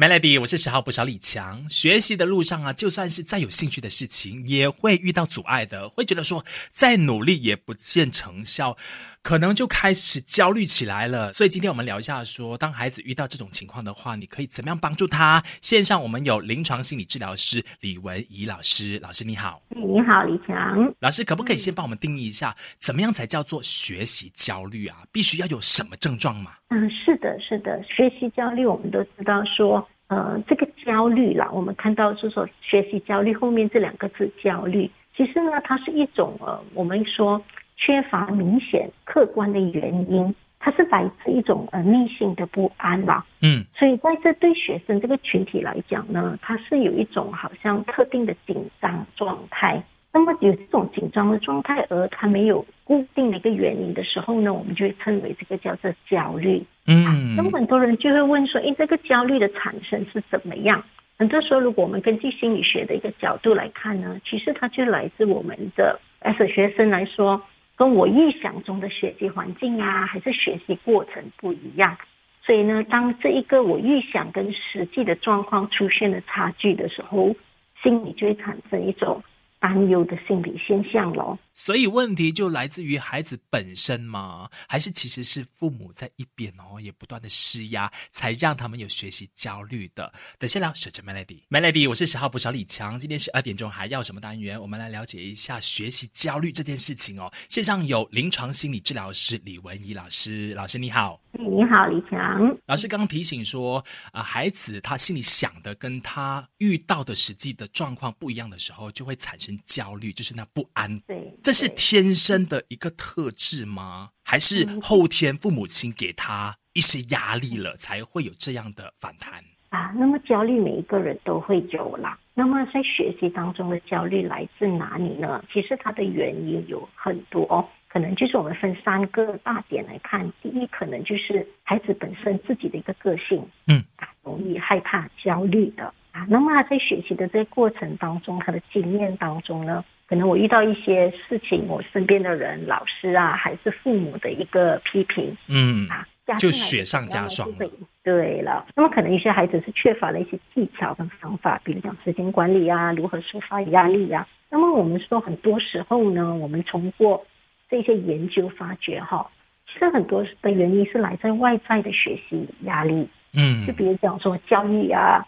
Melody，我是十号不少李强。学习的路上啊，就算是再有兴趣的事情，也会遇到阻碍的，会觉得说再努力也不见成效，可能就开始焦虑起来了。所以今天我们聊一下，说当孩子遇到这种情况的话，你可以怎么样帮助他？线上我们有临床心理治疗师李文怡老师，老师你好。你好，李强老师，可不可以先帮我们定义一下，怎么样才叫做学习焦虑啊？必须要有什么症状吗？嗯，是的，是的，学习焦虑我们都知道说。呃，这个焦虑啦，我们看到是说学习焦虑后面这两个字焦虑，其实呢，它是一种呃，我们说缺乏明显客观的原因，它是来自一种呃内心的不安吧。嗯，所以在这对学生这个群体来讲呢，它是有一种好像特定的紧张状态。那么有这种紧张的状态，而它没有固定的一个原因的时候呢，我们就会称为这个叫做焦虑。嗯，那么很多人就会问说，诶，这个焦虑的产生是怎么样？很多时候，如果我们根据心理学的一个角度来看呢，其实它就来自我们的，as 学生来说，跟我预想中的学习环境啊，还是学习过程不一样。所以呢，当这一个我预想跟实际的状况出现了差距的时候，心里就会产生一种。担忧的心理现象咯。所以问题就来自于孩子本身吗？还是其实是父母在一边哦，也不断的施压，才让他们有学习焦虑的？等下聊，守着 Melody，Melody，我是十号补小李强，今天十二点钟还要什么单元？我们来了解一下学习焦虑这件事情哦。线上有临床心理治疗师李文怡老师，老师你好。你好，李强老师刚刚提醒说，啊，孩子他心里想的跟他遇到的实际的状况不一样的时候，就会产生焦虑，就是那不安。对，这是天生的一个特质吗？还是后天父母亲给他一些压力了，才会有这样的反弹？啊，那么焦虑每一个人都会有啦。那么在学习当中的焦虑来自哪里呢？其实它的原因有很多。哦可能就是我们分三个大点来看，第一可能就是孩子本身自己的一个个性，嗯，啊，容易害怕、焦虑的啊。那么他在学习的这个过程当中，他的经验当中呢，可能我遇到一些事情，我身边的人、老师啊，还是父母的一个批评，嗯啊，就雪上加霜。对了，那么可能有些孩子是缺乏了一些技巧跟方法，比如讲时间管理啊，如何抒发压力啊。那么我们说，很多时候呢，我们通过这些研究发觉哈，其实很多的原因是来自外在的学习压力，嗯，就比如讲说教育啊，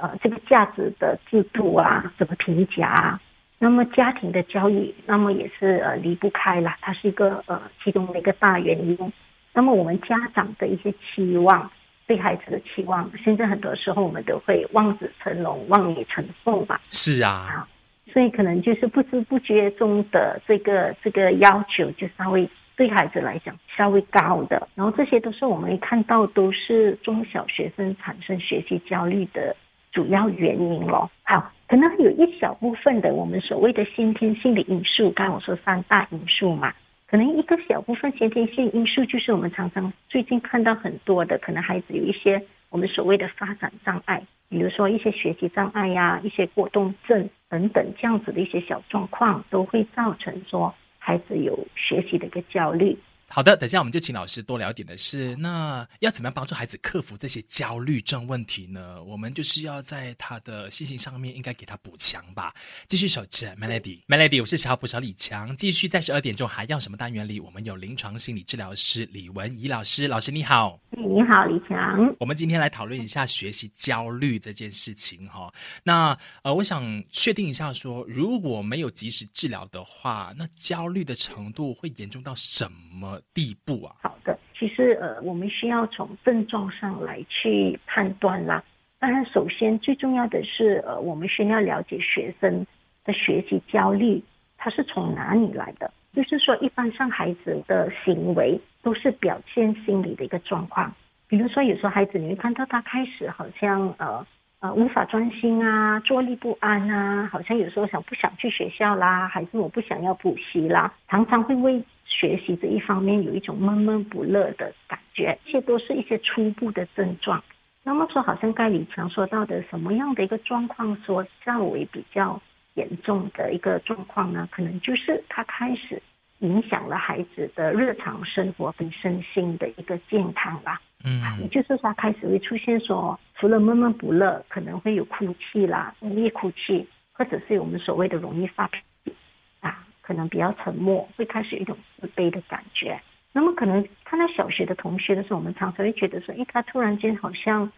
呃，这个价值的制度啊，怎么评价啊，那么家庭的教育，那么也是呃离不开了，它是一个呃其中的一个大原因。那么我们家长的一些期望，对孩子的期望，现在很多时候我们都会望子成龙、望女成凤吧？是啊。所以可能就是不知不觉中的这个这个要求就稍微对孩子来讲稍微高的，然后这些都是我们看到都是中小学生产生学习焦虑的主要原因咯。好，可能有一小部分的我们所谓的先天性的因素，刚我说三大因素嘛，可能一个小部分先天性因素就是我们常常最近看到很多的，可能孩子有一些我们所谓的发展障碍。比如说一些学习障碍呀，一些过动症等等这样子的一些小状况，都会造成说孩子有学习的一个焦虑。好的，等下我们就请老师多聊点的是，那要怎么样帮助孩子克服这些焦虑症问题呢？我们就是要在他的信心上面应该给他补强吧。继续守着 Melody，Melody，我是小补小李强。继续在十二点钟还要什么单元里？我们有临床心理治疗师李文怡老师，老师你好。你好，李强。我们今天来讨论一下学习焦虑这件事情哈。那呃，我想确定一下，说如果没有及时治疗的话，那焦虑的程度会严重到什么地步啊？好的，其实呃，我们需要从症状上来去判断啦。当然，首先最重要的是呃，我们需要了解学生的学习焦虑，它是从哪里来的？就是说，一般上孩子的行为都是表现心理的一个状况。比如说，有时候孩子你会看到他开始好像呃呃无法专心啊，坐立不安啊，好像有时候想不想去学校啦，还是我不想要补习啦，常常会为学习这一方面有一种闷闷不乐的感觉。这些都是一些初步的症状。那么说，好像盖李强说到的什么样的一个状况，说较为比较。严重的一个状况呢，可能就是他开始影响了孩子的日常生活跟身心的一个健康啦。嗯，也就是说，开始会出现说除了闷闷不乐，可能会有哭泣啦，容易哭泣，或者是我们所谓的容易发脾气啊，可能比较沉默，会开始有一种自卑的感觉。那么可能看到小学的同学的时候，我们常常会觉得说，诶，他突然间好像，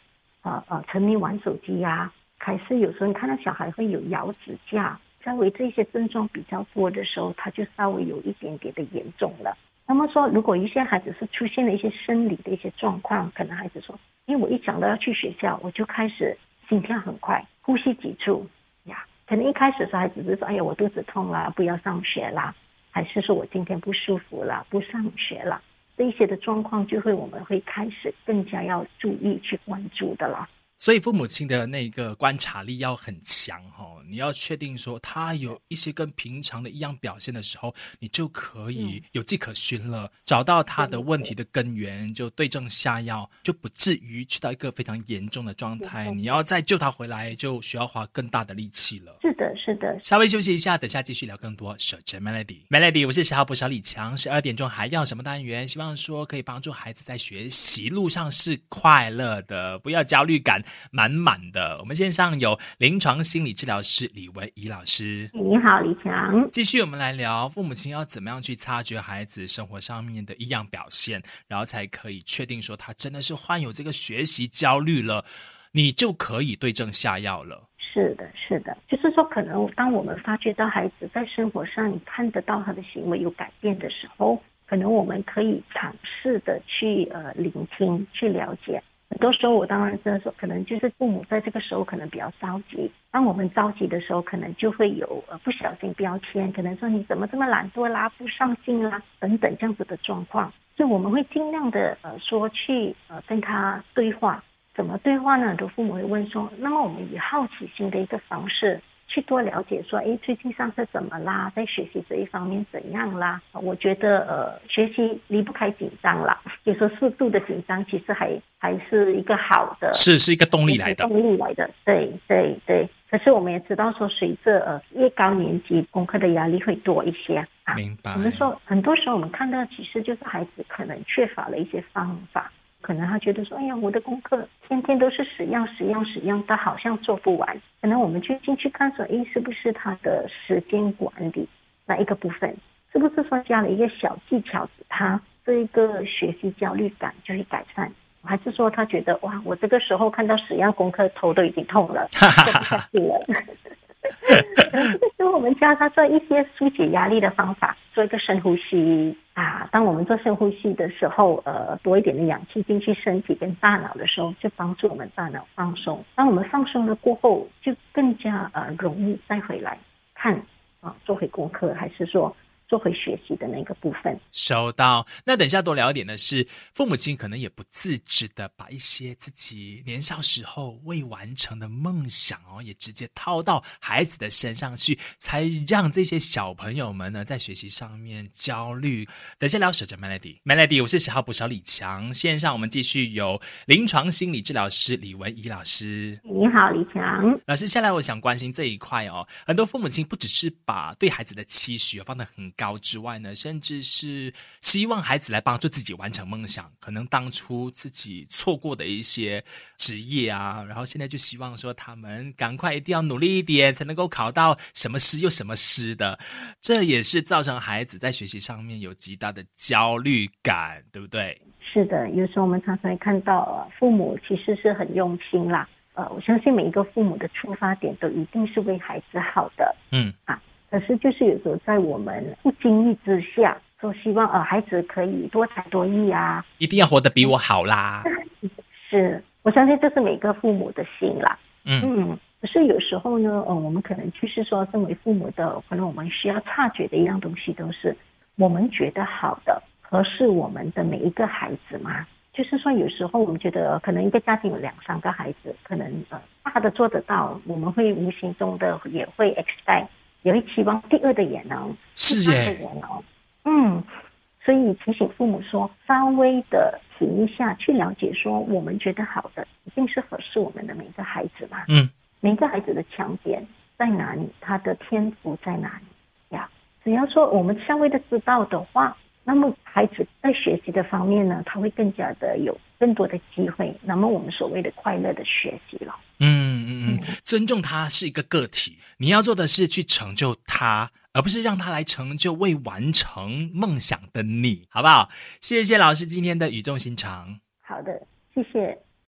呃呃，沉迷玩手机呀，还是有时候你看到小孩会有咬指甲，稍微这些症状比较多的时候，他就稍微有一点点的严重了。那么说，如果一些孩子是出现了一些生理的一些状况，可能孩子说，因为我一想到要去学校，我就开始心跳很快，呼吸急促呀。可能一开始的时候，孩子是说，哎呀，我肚子痛啦，不要上学啦。还是说我今天不舒服了，不上学了，这一些的状况就会我们会开始更加要注意去关注的了。所以父母亲的那个观察力要很强哈，你要确定说他有一些跟平常的一样表现的时候，你就可以有迹可循了，找到他的问题的根源，就对症下药，就不至于去到一个非常严重的状态。你要再救他回来，就需要花更大的力气了。是的，是的。稍微休息一下，等下继续聊更多。守着 Melody，Melody，我是十号不少李强。十二点钟还要什么单元？希望说可以帮助孩子在学习路上是快乐的，不要焦虑感。满满的，我们线上有临床心理治疗师李文怡老师。你好，李强。继续，我们来聊父母亲要怎么样去察觉孩子生活上面的异样表现，然后才可以确定说他真的是患有这个学习焦虑了，你就可以对症下药了。是的，是的，就是说，可能当我们发觉到孩子在生活上，你看得到他的行为有改变的时候，可能我们可以尝试的去呃聆听，去了解。很多时候，我当然是说，可能就是父母在这个时候可能比较着急。当我们着急的时候，可能就会有呃不小心标签，可能说你怎么这么懒惰啦、不上进啦等等这样子的状况。所以我们会尽量的呃说去呃跟他对话。怎么对话呢？很多父母会问说，那么我们以好奇心的一个方式。去多了解，说，哎，最近上课怎么啦？在学习这一方面怎样啦？我觉得，呃，学习离不开紧张啦。有时候适度的紧张，其实还还是一个好的，是是一个动力来的，动力来的。对对对。可是我们也知道，说随着呃越高年级，功课的压力会多一些啊。明白。我们说，很多时候我们看到，其实就是孩子可能缺乏了一些方法。可能他觉得说，哎呀，我的功课天天都是使用、使用、使用，他好像做不完。可能我们就进去看说，哎，是不是他的时间管理那一个部分，是不是说加了一个小技巧，他这一个学习焦虑感就会改善？还是说他觉得，哇，我这个时候看到十样功课，头都已经痛了，做不下去了。这个时候，我们教他做一些疏解压力的方法，做一个深呼吸啊。当我们做深呼吸的时候，呃，多一点的氧气进去身体跟大脑的时候，就帮助我们大脑放松。当我们放松了过后，就更加呃容易再回来看啊，做回功课，还是说。做回学习的那个部分，收到。那等下多聊一点的是，父母亲可能也不自知的把一些自己年少时候未完成的梦想哦，也直接套到孩子的身上去，才让这些小朋友们呢在学习上面焦虑。等下聊，守着 Melody，Melody，我是十号补少李强。线上我们继续有临床心理治疗师李文怡老师。你好，李强老师。下来我想关心这一块哦，很多父母亲不只是把对孩子的期许放得很。高之外呢，甚至是希望孩子来帮助自己完成梦想，可能当初自己错过的一些职业啊，然后现在就希望说他们赶快一定要努力一点，才能够考到什么师又什么师的，这也是造成孩子在学习上面有极大的焦虑感，对不对？是的，有时候我们常常会看到父母其实是很用心啦，呃，我相信每一个父母的出发点都一定是为孩子好的，嗯啊。可是，就是有时候在我们不经意之下，说希望呃孩子可以多才多艺啊，一定要活得比我好啦。是，我相信这是每个父母的心啦。嗯嗯。可是有时候呢，呃，我们可能就是说，身为父母的，可能我们需要察觉的一样东西，都是我们觉得好的，合适我们的每一个孩子嘛。就是说，有时候我们觉得，可能一个家庭有两三个孩子，可能呃大的做得到，我们会无形中的也会 expect。也会期望第二的也能，是耶，也能，嗯，所以提醒父母说，稍微的停一下，去了解说，我们觉得好的，一定是合适我们的每个孩子嘛，嗯，每个孩子的强点在哪里，他的天赋在哪里？呀？只要说我们稍微的知道的话，那么孩子在学习的方面呢，他会更加的有更多的机会，那么我们所谓的快乐的学习了。嗯嗯嗯，尊重他是一个个体，你要做的是去成就他，而不是让他来成就未完成梦想的你，好不好？谢谢老师今天的语重心长。好的，谢谢。